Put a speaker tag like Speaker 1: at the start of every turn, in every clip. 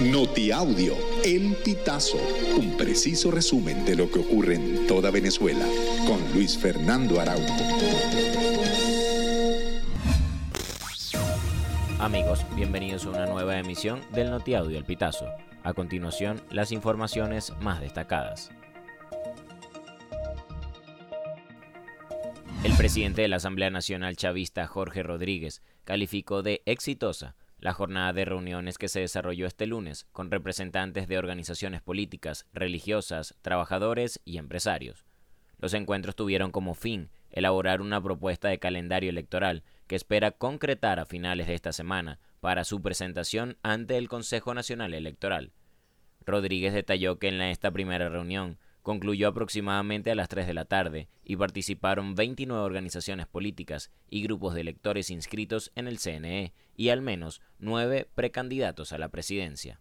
Speaker 1: Notiaudio, El Pitazo, un preciso resumen de lo que ocurre en toda Venezuela, con Luis Fernando Araújo.
Speaker 2: Amigos, bienvenidos a una nueva emisión del Notiaudio El Pitazo. A continuación, las informaciones más destacadas. El presidente de la Asamblea Nacional Chavista, Jorge Rodríguez, calificó de exitosa la jornada de reuniones que se desarrolló este lunes con representantes de organizaciones políticas, religiosas, trabajadores y empresarios. Los encuentros tuvieron como fin elaborar una propuesta de calendario electoral que espera concretar a finales de esta semana para su presentación ante el Consejo Nacional Electoral. Rodríguez detalló que en esta primera reunión concluyó aproximadamente a las 3 de la tarde y participaron 29 organizaciones políticas y grupos de electores inscritos en el CNE y al menos 9 precandidatos a la presidencia.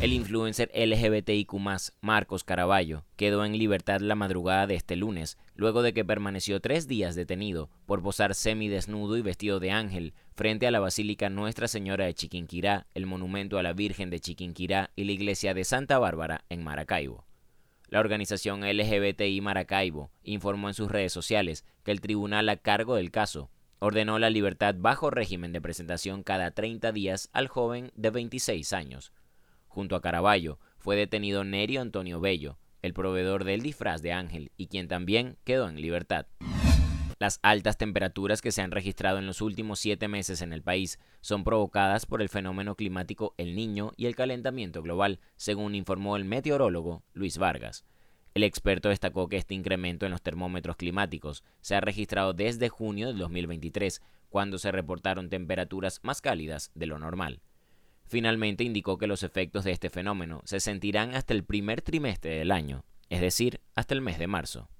Speaker 2: El influencer LGBTIQ Marcos Caraballo quedó en libertad la madrugada de este lunes, luego de que permaneció tres días detenido por posar semidesnudo y vestido de ángel frente a la Basílica Nuestra Señora de Chiquinquirá, el monumento a la Virgen de Chiquinquirá y la iglesia de Santa Bárbara en Maracaibo. La organización LGBTI Maracaibo informó en sus redes sociales que el tribunal a cargo del caso ordenó la libertad bajo régimen de presentación cada 30 días al joven de 26 años. Junto a Caraballo fue detenido Nerio Antonio Bello, el proveedor del disfraz de Ángel y quien también quedó en libertad. Las altas temperaturas que se han registrado en los últimos siete meses en el país son provocadas por el fenómeno climático El Niño y el calentamiento global, según informó el meteorólogo Luis Vargas. El experto destacó que este incremento en los termómetros climáticos se ha registrado desde junio del 2023, cuando se reportaron temperaturas más cálidas de lo normal. Finalmente indicó que los efectos de este fenómeno se sentirán hasta el primer trimestre del año, es decir, hasta el mes de marzo.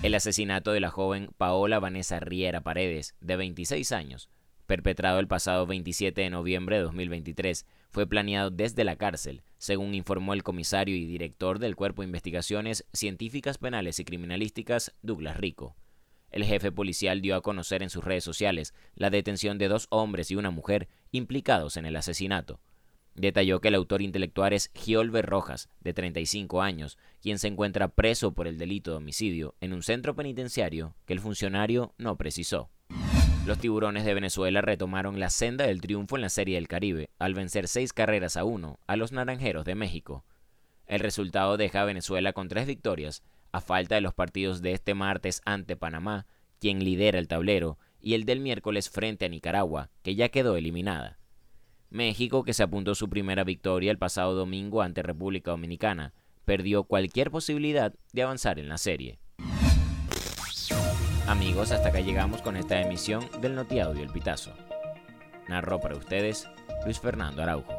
Speaker 2: El asesinato de la joven Paola Vanessa Riera Paredes, de 26 años, perpetrado el pasado 27 de noviembre de 2023, fue planeado desde la cárcel, según informó el comisario y director del Cuerpo de Investigaciones Científicas Penales y Criminalísticas, Douglas Rico. El jefe policial dio a conocer en sus redes sociales la detención de dos hombres y una mujer implicados en el asesinato. Detalló que el autor intelectual es Giolver Rojas, de 35 años, quien se encuentra preso por el delito de homicidio en un centro penitenciario que el funcionario no precisó. Los tiburones de Venezuela retomaron la senda del triunfo en la Serie del Caribe al vencer seis carreras a uno a los Naranjeros de México. El resultado deja a Venezuela con tres victorias, a falta de los partidos de este martes ante Panamá, quien lidera el tablero, y el del miércoles frente a Nicaragua, que ya quedó eliminada. México, que se apuntó su primera victoria el pasado domingo ante República Dominicana, perdió cualquier posibilidad de avanzar en la serie. Amigos, hasta acá llegamos con esta emisión del Notiaudio El Pitazo. Narró para ustedes Luis Fernando Araujo.